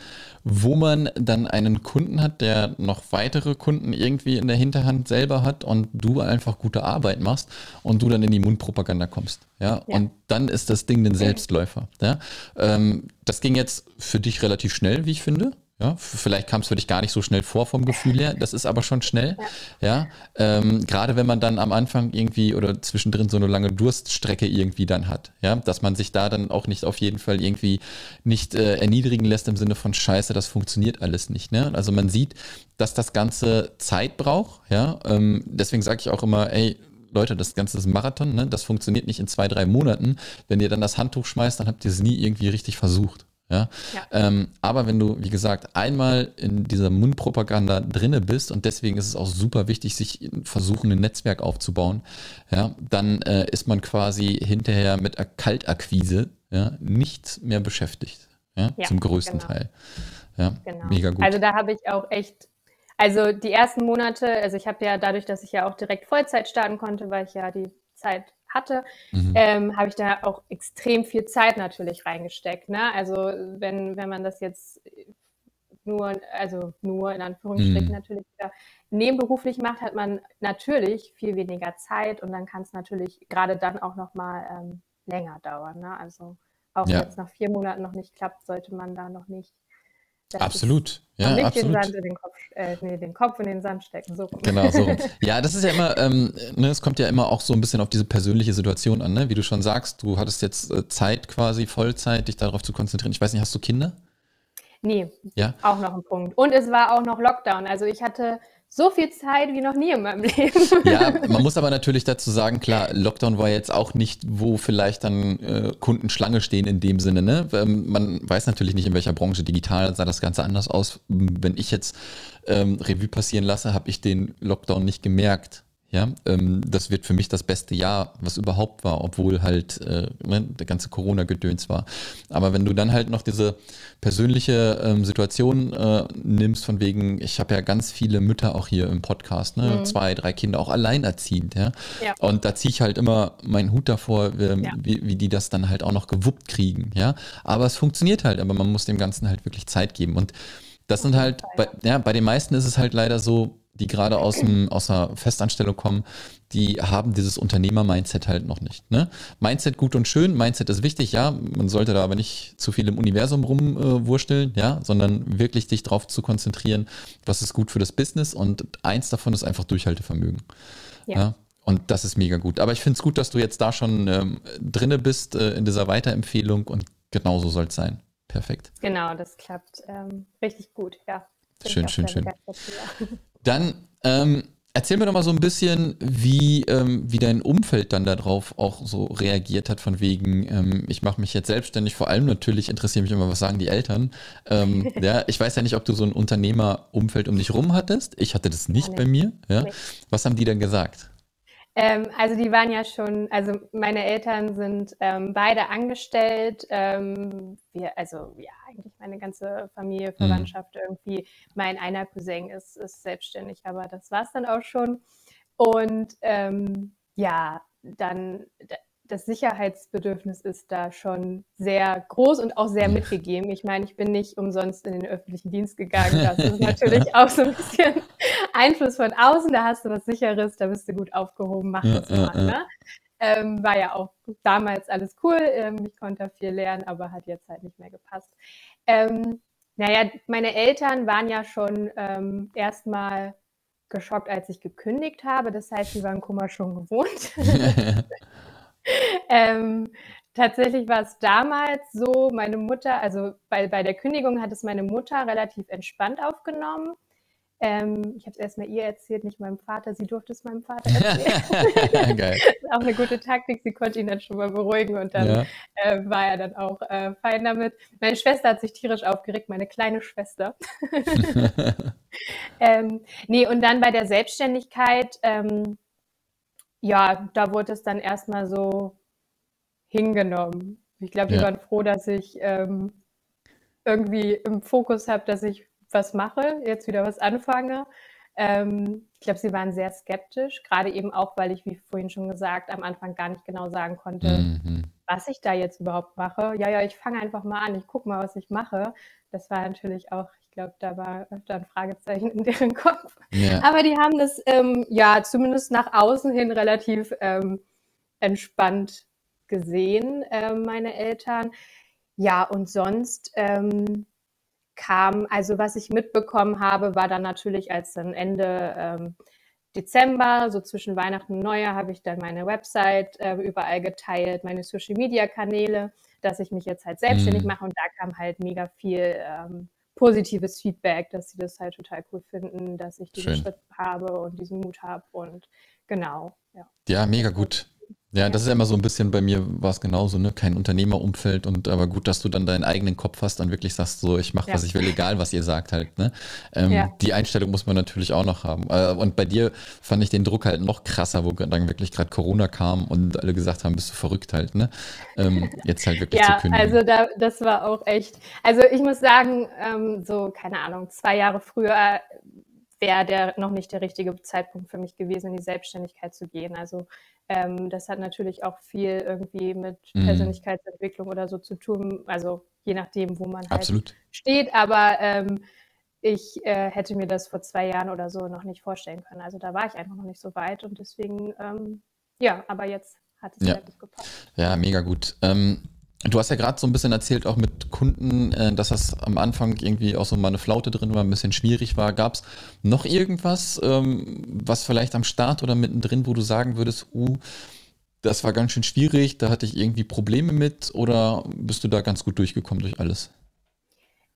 wo man dann einen Kunden hat, der noch weitere Kunden irgendwie in der Hinterhand selber hat und du einfach gute Arbeit machst und du dann in die Mundpropaganda kommst. Ja, ja. und dann ist das Ding ein Selbstläufer. Ja, ähm, das ging jetzt für dich relativ schnell, wie ich finde. Ja, vielleicht kam es für dich gar nicht so schnell vor vom Gefühl her. Das ist aber schon schnell. Ja? Ähm, gerade wenn man dann am Anfang irgendwie oder zwischendrin so eine lange Durststrecke irgendwie dann hat. Ja, dass man sich da dann auch nicht auf jeden Fall irgendwie nicht äh, erniedrigen lässt im Sinne von Scheiße, das funktioniert alles nicht. Ne? Also man sieht, dass das Ganze Zeit braucht. Ja, ähm, deswegen sage ich auch immer, ey, Leute, das Ganze ist ein Marathon, ne? das funktioniert nicht in zwei, drei Monaten. Wenn ihr dann das Handtuch schmeißt, dann habt ihr es nie irgendwie richtig versucht. Ja? ja. Ähm, aber wenn du, wie gesagt, einmal in dieser Mundpropaganda drinne bist und deswegen ist es auch super wichtig, sich versuchen, ein Netzwerk aufzubauen, ja, dann äh, ist man quasi hinterher mit Kaltakquise ja, nicht mehr beschäftigt. Ja, ja zum größten genau. Teil. Ja, genau. mega gut. Also da habe ich auch echt, also die ersten Monate, also ich habe ja dadurch, dass ich ja auch direkt Vollzeit starten konnte, weil ich ja die Zeit hatte, mhm. ähm, habe ich da auch extrem viel Zeit natürlich reingesteckt. Ne? Also wenn, wenn man das jetzt nur, also nur in Anführungsstrichen mhm. natürlich wieder nebenberuflich macht, hat man natürlich viel weniger Zeit und dann kann es natürlich gerade dann auch nochmal ähm, länger dauern. Ne? Also auch ja. wenn es nach vier Monaten noch nicht klappt, sollte man da noch nicht absolut. Ja, nicht absolut. Den, Sand in den, Kopf, äh, nee, den Kopf in den Sand stecken. So. Genau, so. Ja, das ist ja immer, ähm, ne, es kommt ja immer auch so ein bisschen auf diese persönliche Situation an, ne? Wie du schon sagst, du hattest jetzt äh, Zeit quasi, Vollzeit, dich darauf zu konzentrieren. Ich weiß nicht, hast du Kinder? Nee, ja? auch noch ein Punkt. Und es war auch noch Lockdown. Also ich hatte so viel Zeit wie noch nie in meinem Leben. Ja, man muss aber natürlich dazu sagen, klar, Lockdown war jetzt auch nicht, wo vielleicht dann äh, Kunden Schlange stehen in dem Sinne. Ne? Ähm, man weiß natürlich nicht, in welcher Branche digital sah das Ganze anders aus. Wenn ich jetzt ähm, Revue passieren lasse, habe ich den Lockdown nicht gemerkt. Ja, ähm, das wird für mich das beste Jahr, was überhaupt war, obwohl halt äh, ne, der ganze Corona-Gedöns war. Aber wenn du dann halt noch diese persönliche ähm, Situation äh, nimmst, von wegen, ich habe ja ganz viele Mütter auch hier im Podcast, ne? Mhm. zwei, drei Kinder, auch alleinerziehend, ja. ja. Und da ziehe ich halt immer meinen Hut davor, wie, ja. wie, wie die das dann halt auch noch gewuppt kriegen, ja. Aber es funktioniert halt, aber man muss dem Ganzen halt wirklich Zeit geben. Und das sind halt, bei, ja, bei den meisten ist es halt leider so, die gerade aus, dem, aus einer Festanstellung kommen, die haben dieses Unternehmer-Mindset halt noch nicht. Ne? Mindset gut und schön, Mindset ist wichtig, ja. Man sollte da aber nicht zu viel im Universum rumwursteln, äh, ja, sondern wirklich dich darauf zu konzentrieren, was ist gut für das Business und eins davon ist einfach Durchhaltevermögen. Ja. ja? Und das ist mega gut. Aber ich finde es gut, dass du jetzt da schon ähm, drinne bist äh, in dieser Weiterempfehlung und genauso soll es sein. Perfekt. Genau, das klappt ähm, richtig gut, ja. Schön, schön, schön. Dann ähm, erzähl mir doch mal so ein bisschen, wie, ähm, wie dein Umfeld dann darauf auch so reagiert hat, von wegen, ähm, ich mache mich jetzt selbstständig. Vor allem natürlich interessiert mich immer, was sagen die Eltern. Ähm, ja, ich weiß ja nicht, ob du so ein Unternehmerumfeld um dich rum hattest. Ich hatte das nicht nee. bei mir. Ja. Was haben die denn gesagt? Ähm, also die waren ja schon, also meine Eltern sind ähm, beide angestellt. Ähm, wir, also ja, eigentlich meine ganze Familie, mhm. Verwandtschaft mhm. irgendwie. Mein einer Cousin ist, ist selbstständig, aber das war es dann auch schon. Und ähm, ja, dann das Sicherheitsbedürfnis ist da schon sehr groß und auch sehr mitgegeben. Ich meine, ich bin nicht umsonst in den öffentlichen Dienst gegangen. Das ist natürlich ja. auch so ein bisschen Einfluss von außen. Da hast du was Sicheres, da bist du gut aufgehoben, mach das ja, mal. Ne? Ähm, war ja auch damals alles cool. Ähm, ich konnte da viel lernen, aber hat jetzt halt nicht mehr gepasst. Ähm, naja, meine Eltern waren ja schon ähm, erstmal geschockt, als ich gekündigt habe. Das heißt, sie waren Kummer schon gewohnt. ähm, tatsächlich war es damals so, meine Mutter, also bei, bei der Kündigung hat es meine Mutter relativ entspannt aufgenommen. Ähm, ich habe es erstmal ihr erzählt, nicht meinem Vater. Sie durfte es meinem Vater erzählen. Geil. auch eine gute Taktik. Sie konnte ihn dann schon mal beruhigen und dann ja. äh, war er dann auch äh, fein damit. Meine Schwester hat sich tierisch aufgeregt, meine kleine Schwester. ähm, nee, und dann bei der Selbstständigkeit, ähm, ja, da wurde es dann erstmal so hingenommen. Ich glaube, die ja. waren froh, dass ich ähm, irgendwie im Fokus habe, dass ich was mache, jetzt wieder was anfange. Ähm, ich glaube, sie waren sehr skeptisch, gerade eben auch, weil ich, wie vorhin schon gesagt, am Anfang gar nicht genau sagen konnte, mhm. was ich da jetzt überhaupt mache. Ja, ja, ich fange einfach mal an, ich gucke mal, was ich mache. Das war natürlich auch glaube, da war öfter ein Fragezeichen in deren Kopf. Ja. Aber die haben das ähm, ja zumindest nach außen hin relativ ähm, entspannt gesehen, äh, meine Eltern. Ja, und sonst ähm, kam, also was ich mitbekommen habe, war dann natürlich als dann Ende ähm, Dezember, so zwischen Weihnachten und Neujahr, habe ich dann meine Website äh, überall geteilt, meine Social-Media-Kanäle, dass ich mich jetzt halt selbstständig mhm. mache und da kam halt mega viel ähm, positives Feedback, dass sie das halt total cool finden, dass ich diesen Schön. Schritt habe und diesen Mut habe und genau, ja. Ja, mega gut. Ja, das ist immer so ein bisschen bei mir war es genauso, ne? Kein Unternehmerumfeld und aber gut, dass du dann deinen eigenen Kopf hast, dann wirklich sagst, so ich mache, ja. was ich will, egal was ihr sagt halt. Ne? Ähm, ja. Die Einstellung muss man natürlich auch noch haben. Äh, und bei dir fand ich den Druck halt noch krasser, wo dann wirklich gerade Corona kam und alle gesagt haben, bist du verrückt halt, ne? Ähm, jetzt halt wirklich ja, zu kündigen. Also da, das war auch echt. Also ich muss sagen, ähm, so keine Ahnung, zwei Jahre früher wäre der noch nicht der richtige Zeitpunkt für mich gewesen, in die Selbstständigkeit zu gehen. Also ähm, das hat natürlich auch viel irgendwie mit mhm. Persönlichkeitsentwicklung oder so zu tun, also je nachdem, wo man halt Absolut. steht. Aber ähm, ich äh, hätte mir das vor zwei Jahren oder so noch nicht vorstellen können. Also da war ich einfach noch nicht so weit und deswegen, ähm, ja, aber jetzt hat es ja. gut gepasst. Ja, mega gut. Ähm, Du hast ja gerade so ein bisschen erzählt, auch mit Kunden, äh, dass das am Anfang irgendwie auch so mal eine Flaute drin war, ein bisschen schwierig war. Gab es noch irgendwas, ähm, was vielleicht am Start oder mittendrin, wo du sagen würdest, uh, das war ganz schön schwierig, da hatte ich irgendwie Probleme mit oder bist du da ganz gut durchgekommen durch alles?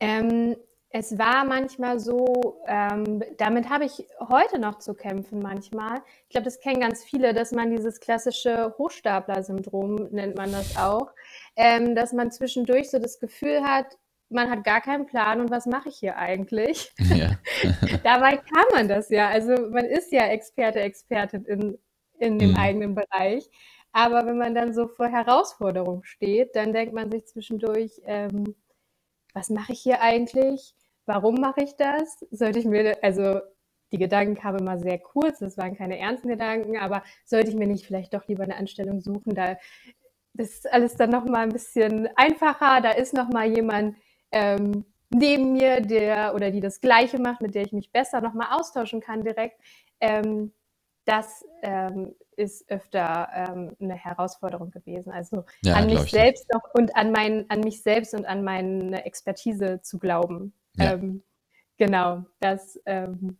Ähm, es war manchmal so, ähm, damit habe ich heute noch zu kämpfen manchmal. Ich glaube, das kennen ganz viele, dass man dieses klassische Hochstapler-Syndrom, nennt man das auch, ähm, dass man zwischendurch so das Gefühl hat, man hat gar keinen Plan und was mache ich hier eigentlich? Ja. Dabei kann man das ja. Also man ist ja Experte, Expertin in, in dem mhm. eigenen Bereich. Aber wenn man dann so vor Herausforderungen steht, dann denkt man sich zwischendurch, ähm, was mache ich hier eigentlich? Warum mache ich das? Sollte ich mir, also die Gedanken kamen immer sehr kurz, das waren keine ernsten Gedanken, aber sollte ich mir nicht vielleicht doch lieber eine Anstellung suchen? Da das ist alles dann nochmal ein bisschen einfacher. Da ist nochmal jemand ähm, neben mir, der oder die das Gleiche macht, mit der ich mich besser nochmal austauschen kann direkt. Ähm, das ähm, ist öfter ähm, eine Herausforderung gewesen. Also ja, an mich selbst noch und an, mein, an mich selbst und an meine Expertise zu glauben. Ja. Ähm, genau, das ähm,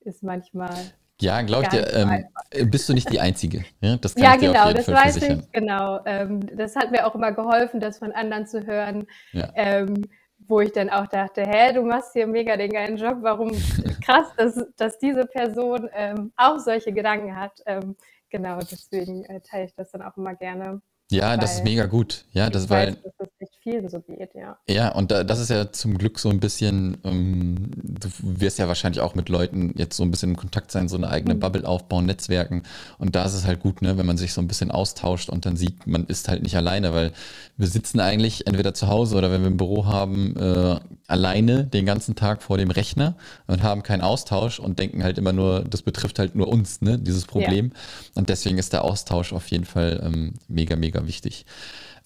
ist manchmal. Ja, glaube ich dir, ähm, bist du nicht die Einzige. Ja, das ja genau, das Fall weiß versichern. ich, genau. Ähm, das hat mir auch immer geholfen, das von anderen zu hören. Ja. Ähm, wo ich dann auch dachte, hä, du machst hier mega den geilen Job, warum krass, dass, dass diese Person ähm, auch solche Gedanken hat. Ähm, genau, deswegen äh, teile ich das dann auch immer gerne. Ja, das ist mega gut. Ja, das weil. Dass es echt vielen so geht, ja. Ja, und da, das ist ja zum Glück so ein bisschen, ähm, du wirst ja wahrscheinlich auch mit Leuten jetzt so ein bisschen in Kontakt sein, so eine eigene mhm. Bubble aufbauen, Netzwerken. Und da ist es halt gut, ne, wenn man sich so ein bisschen austauscht und dann sieht, man ist halt nicht alleine, weil wir sitzen eigentlich entweder zu Hause oder wenn wir ein Büro haben, äh, alleine den ganzen Tag vor dem Rechner und haben keinen Austausch und denken halt immer nur, das betrifft halt nur uns, ne, dieses Problem. Ja. Und deswegen ist der Austausch auf jeden Fall ähm, mega, mega wichtig.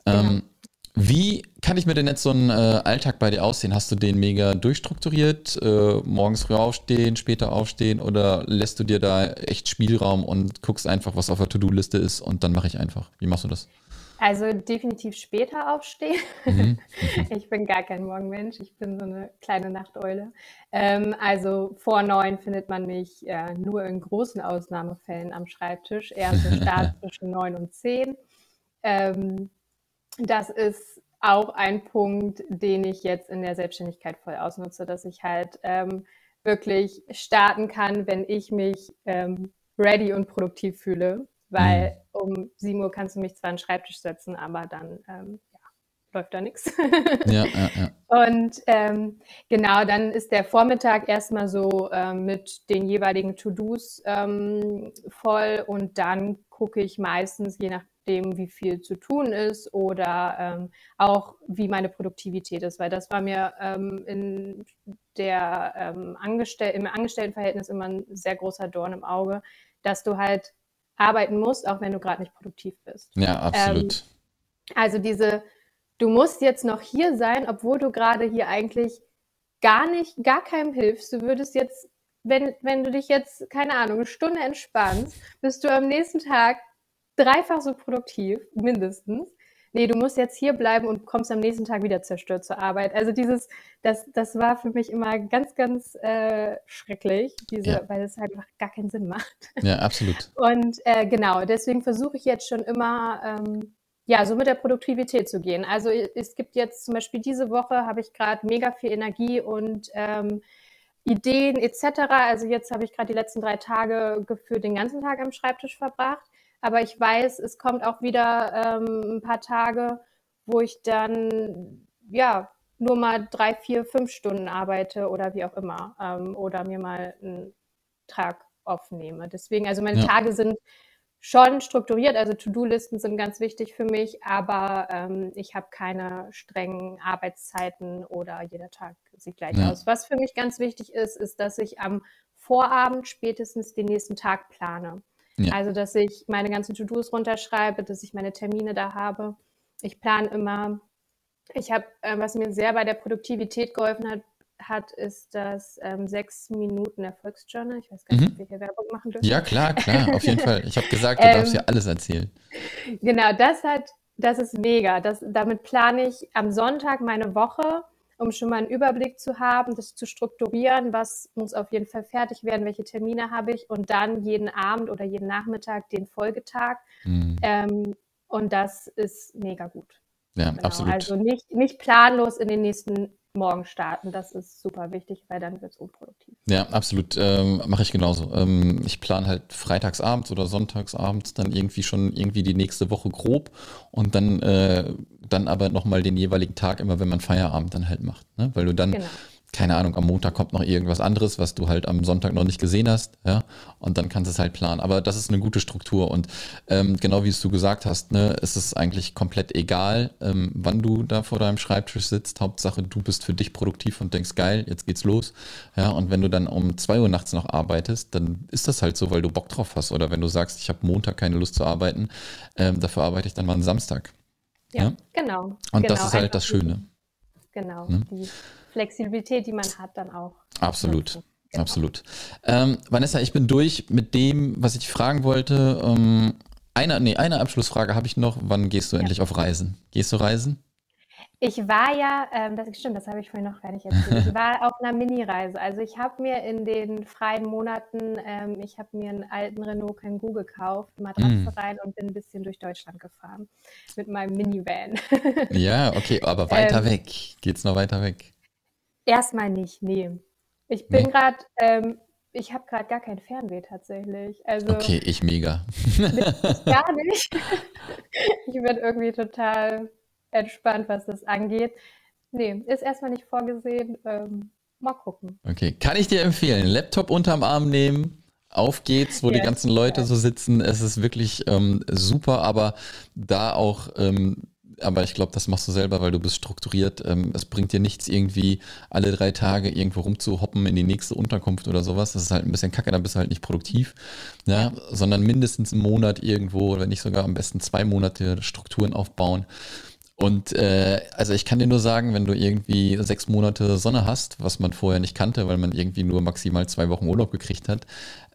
Ähm, Wie kann ich mir denn jetzt so einen äh, Alltag bei dir aussehen? Hast du den mega durchstrukturiert? Äh, morgens früh aufstehen, später aufstehen oder lässt du dir da echt Spielraum und guckst einfach, was auf der To-Do-Liste ist und dann mache ich einfach? Wie machst du das? Also definitiv später aufstehen. Mhm. ich bin gar kein Morgenmensch, ich bin so eine kleine Nachteule. Ähm, also vor neun findet man mich äh, nur in großen Ausnahmefällen am Schreibtisch, so Start zwischen neun und zehn. Ähm, das ist auch ein Punkt, den ich jetzt in der Selbstständigkeit voll ausnutze, dass ich halt ähm, wirklich starten kann, wenn ich mich ähm, ready und produktiv fühle weil mhm. um 7 Uhr kannst du mich zwar an den Schreibtisch setzen, aber dann ähm, ja, läuft da nichts. Ja, ja, ja. Und ähm, genau, dann ist der Vormittag erstmal so ähm, mit den jeweiligen To-Dos ähm, voll und dann gucke ich meistens, je nachdem, wie viel zu tun ist oder ähm, auch wie meine Produktivität ist, weil das war mir ähm, in der ähm, Angestell im Angestelltenverhältnis immer ein sehr großer Dorn im Auge, dass du halt arbeiten musst, auch wenn du gerade nicht produktiv bist. Ja, absolut. Ähm, also diese, du musst jetzt noch hier sein, obwohl du gerade hier eigentlich gar nicht, gar keinem hilfst. Du würdest jetzt, wenn, wenn du dich jetzt, keine Ahnung, eine Stunde entspannst, bist du am nächsten Tag dreifach so produktiv, mindestens nee, du musst jetzt hier bleiben und kommst am nächsten Tag wieder zerstört zur Arbeit. Also dieses, das, das war für mich immer ganz, ganz äh, schrecklich, diese, ja. weil es halt einfach gar keinen Sinn macht. Ja, absolut. Und äh, genau, deswegen versuche ich jetzt schon immer, ähm, ja, so mit der Produktivität zu gehen. Also es gibt jetzt zum Beispiel diese Woche habe ich gerade mega viel Energie und ähm, Ideen etc. Also jetzt habe ich gerade die letzten drei Tage gefühlt den ganzen Tag am Schreibtisch verbracht. Aber ich weiß, es kommt auch wieder ähm, ein paar Tage, wo ich dann ja nur mal drei, vier, fünf Stunden arbeite oder wie auch immer ähm, oder mir mal einen Tag aufnehme. Deswegen, also meine ja. Tage sind schon strukturiert, also To-Do-Listen sind ganz wichtig für mich, aber ähm, ich habe keine strengen Arbeitszeiten oder jeder Tag sieht gleich ja. aus. Was für mich ganz wichtig ist, ist, dass ich am Vorabend spätestens den nächsten Tag plane. Ja. Also, dass ich meine ganzen To-Dos runterschreibe, dass ich meine Termine da habe. Ich plane immer. Ich habe, äh, was mir sehr bei der Produktivität geholfen hat, hat, ist das ähm, sechs Minuten Erfolgsjournal. Ich weiß gar nicht, mhm. ob wir hier Werbung machen dürfen. Ja, klar, klar, auf jeden Fall. Ich habe gesagt, du ähm, darfst ja alles erzählen. Genau, das hat, das ist mega. Das, damit plane ich am Sonntag meine Woche um schon mal einen Überblick zu haben, das zu strukturieren, was muss auf jeden Fall fertig werden, welche Termine habe ich und dann jeden Abend oder jeden Nachmittag den Folgetag. Mhm. Ähm, und das ist mega gut. Ja, genau. absolut. Also nicht, nicht planlos in den nächsten morgen starten. Das ist super wichtig, weil dann wird es unproduktiv. Ja, absolut. Ähm, Mache ich genauso. Ähm, ich plane halt freitagsabends oder sonntagsabends dann irgendwie schon irgendwie die nächste Woche grob und dann, äh, dann aber nochmal den jeweiligen Tag immer, wenn man Feierabend dann halt macht. Ne? Weil du dann genau keine Ahnung, am Montag kommt noch irgendwas anderes, was du halt am Sonntag noch nicht gesehen hast, ja, und dann kannst du es halt planen. Aber das ist eine gute Struktur und ähm, genau wie es du gesagt hast, ne, ist es eigentlich komplett egal, ähm, wann du da vor deinem Schreibtisch sitzt. Hauptsache, du bist für dich produktiv und denkst, geil, jetzt geht's los, ja, und wenn du dann um zwei Uhr nachts noch arbeitest, dann ist das halt so, weil du Bock drauf hast. Oder wenn du sagst, ich habe Montag keine Lust zu arbeiten, ähm, dafür arbeite ich dann mal einen Samstag. Ja, ja? genau. Und genau, das ist halt das Schöne. Genau. Ne? Die Flexibilität, die man hat, dann auch. Absolut. Genau. Absolut. Ähm, Vanessa, ich bin durch mit dem, was ich fragen wollte. Ähm, eine, nee, eine Abschlussfrage habe ich noch. Wann gehst du ja. endlich auf Reisen? Gehst du reisen? Ich war ja, ähm, das stimmt, das habe ich vorhin noch gar nicht erzählt. Ich war auf einer Mini-Reise. Also ich habe mir in den freien Monaten, ähm, ich habe mir einen alten Renault Kangoo gekauft, Matratze mm. rein und bin ein bisschen durch Deutschland gefahren mit meinem Minivan. ja, okay, aber weiter ähm, weg. Geht's noch weiter weg? Erstmal nicht, nee. Ich bin nee. gerade, ähm, ich habe gerade gar kein Fernweh tatsächlich. Also, okay, ich mega. gar nicht. ich bin irgendwie total entspannt, was das angeht. Nee, ist erstmal nicht vorgesehen. Ähm, mal gucken. Okay, kann ich dir empfehlen. Laptop unterm Arm nehmen. Auf geht's, wo yes, die ganzen Leute yeah. so sitzen. Es ist wirklich ähm, super, aber da auch ähm, aber ich glaube, das machst du selber, weil du bist strukturiert. Ähm, es bringt dir nichts, irgendwie alle drei Tage irgendwo rumzuhoppen in die nächste Unterkunft oder sowas. Das ist halt ein bisschen kacke, dann bist du halt nicht produktiv. Ja? Sondern mindestens einen Monat irgendwo, wenn nicht sogar am besten zwei Monate Strukturen aufbauen. Und äh, also ich kann dir nur sagen, wenn du irgendwie sechs Monate Sonne hast, was man vorher nicht kannte, weil man irgendwie nur maximal zwei Wochen Urlaub gekriegt hat,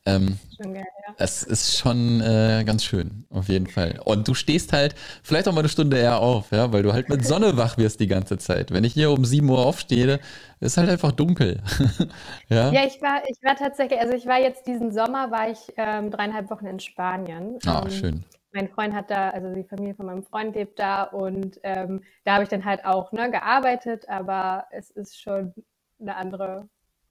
ähm, schon geil, ja. Es ist schon äh, ganz schön, auf jeden Fall. Und du stehst halt vielleicht auch mal eine Stunde eher auf, ja, weil du halt mit Sonne wach wirst die ganze Zeit. Wenn ich hier um 7 Uhr aufstehe, ist halt einfach dunkel. ja? ja, ich war, ich war tatsächlich, also ich war jetzt diesen Sommer, war ich ähm, dreieinhalb Wochen in Spanien. Ah, ähm, schön. Mein Freund hat da, also die Familie von meinem Freund lebt da und ähm, da habe ich dann halt auch ne, gearbeitet, aber es ist schon eine andere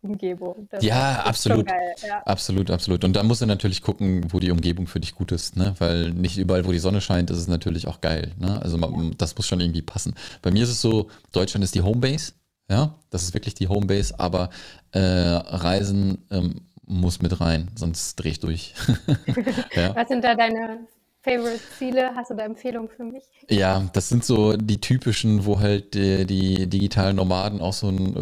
Umgebung. Das ja, absolut. Ja. Absolut, absolut. Und da musst du natürlich gucken, wo die Umgebung für dich gut ist, ne? Weil nicht überall, wo die Sonne scheint, ist es natürlich auch geil. Ne? Also man, das muss schon irgendwie passen. Bei mir ist es so, Deutschland ist die Homebase, ja, das ist wirklich die Homebase, aber äh, Reisen ähm, muss mit rein, sonst drehe ich durch. ja. Was sind da deine Favorite-Ziele? Hast du da Empfehlungen für mich? Ja, das sind so die typischen, wo halt die, die digitalen Nomaden auch so ein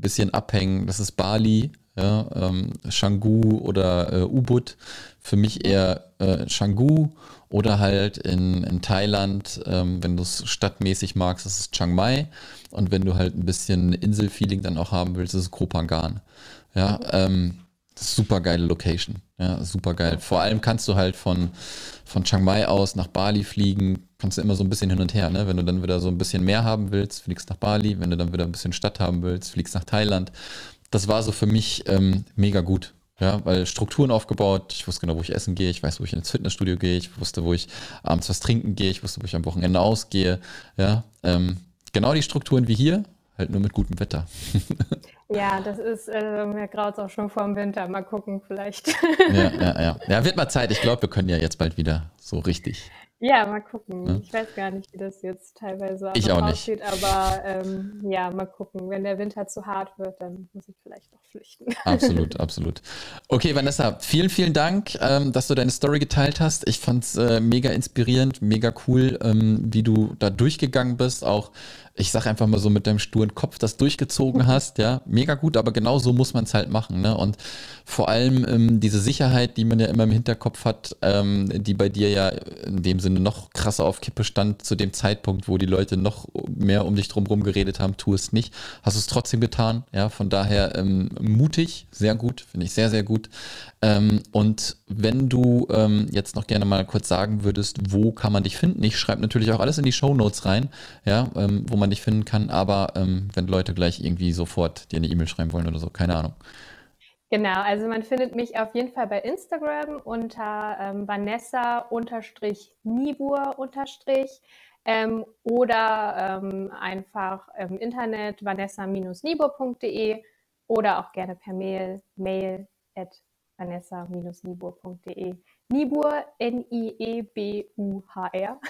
bisschen abhängen. Das ist Bali, ja, ähm, Canggu oder äh, Ubud. Für mich eher äh, Canggu oder halt in, in Thailand, ähm, wenn du es stadtmäßig magst, ist Chiang Mai. Und wenn du halt ein bisschen Inselfeeling dann auch haben willst, ist es Koh. Ja, ähm, super geile Location. Ja, super geil. Vor allem kannst du halt von, von Chiang Mai aus nach Bali fliegen, kannst du immer so ein bisschen hin und her. Ne? Wenn du dann wieder so ein bisschen mehr haben willst, fliegst nach Bali. Wenn du dann wieder ein bisschen Stadt haben willst, fliegst nach Thailand. Das war so für mich ähm, mega gut. Ja, weil Strukturen aufgebaut, ich wusste genau, wo ich essen gehe, ich weiß, wo ich ins Fitnessstudio gehe, ich wusste, wo ich abends was trinken gehe, ich wusste, wo ich am Wochenende ausgehe. Ja, ähm, genau die Strukturen wie hier, halt nur mit gutem Wetter. Ja, das ist, äh, mir graut es auch schon vor dem Winter. Mal gucken, vielleicht. Ja, ja, ja. Ja, wird mal Zeit. Ich glaube, wir können ja jetzt bald wieder so richtig. Ja, mal gucken. Ja. Ich weiß gar nicht, wie das jetzt teilweise ich auch aussieht, nicht. aber ähm, ja, mal gucken. Wenn der Winter zu hart wird, dann muss ich vielleicht noch flüchten. Absolut, absolut. Okay, Vanessa, vielen, vielen Dank, ähm, dass du deine Story geteilt hast. Ich fand es äh, mega inspirierend, mega cool, ähm, wie du da durchgegangen bist, auch ich sag einfach mal so mit deinem sturen Kopf das durchgezogen hast, ja, mega gut, aber genau so muss man es halt machen, ne? Und vor allem ähm, diese Sicherheit, die man ja immer im Hinterkopf hat, ähm, die bei dir ja in dem Sinne noch krasser auf Kippe stand zu dem Zeitpunkt, wo die Leute noch mehr um dich drumherum geredet haben, tu es nicht, hast du es trotzdem getan, ja, von daher ähm, mutig, sehr gut, finde ich sehr, sehr gut. Ähm, und wenn du ähm, jetzt noch gerne mal kurz sagen würdest, wo kann man dich finden? Ich schreibe natürlich auch alles in die Show Notes rein, ja, ähm, wo man dich finden kann, aber ähm, wenn Leute gleich irgendwie sofort dir eine E-Mail schreiben wollen oder so, keine Ahnung. Genau, also man findet mich auf jeden Fall bei Instagram unter ähm, Vanessa-Nibur- Ähm, oder ähm, einfach im Internet vanessa-nibur.de oder auch gerne per Mail, mail at vanessa-nibur.de. Nibur, N-I-E-B-U-H-R.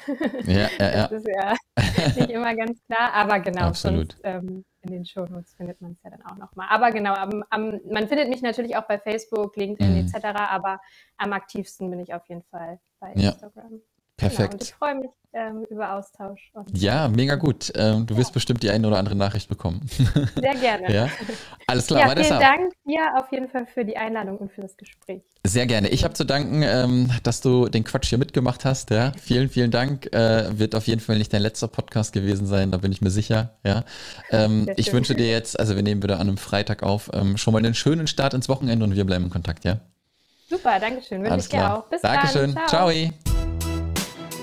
Ja, ja, ja. Das ist ja nicht immer ganz klar, aber genau. Absolut. Sonst, ähm, in den Shownotes findet man es ja dann auch nochmal. Aber genau, am, am, man findet mich natürlich auch bei Facebook, LinkedIn Mhm. etc., aber am aktivsten bin ich auf jeden Fall bei Ja. Instagram. Perfekt. Genau, ich freue mich ähm, über Austausch. Ja, mega gut. Ähm, du wirst Ja. bestimmt die eine oder andere Nachricht bekommen. Sehr gerne. ja, alles klar. Ja, vielen Dank dir auf jeden Fall für die Einladung und für das Gespräch. sehr gerne. Ich habe zu danken, ähm, dass du den Quatsch hier mitgemacht hast. Ja, vielen, vielen Dank. Äh, wird auf jeden Fall nicht dein letzter Podcast gewesen sein, da bin ich mir sicher. Ja, ähm, ich wünsche dir jetzt, also wir nehmen wieder an einem Freitag auf, ähm, schon mal einen schönen Start ins Wochenende und wir bleiben in Kontakt. Ja, Super, Dankeschön. Wünsche ich dir auch. Bis Dankeschön. dann. Ciao.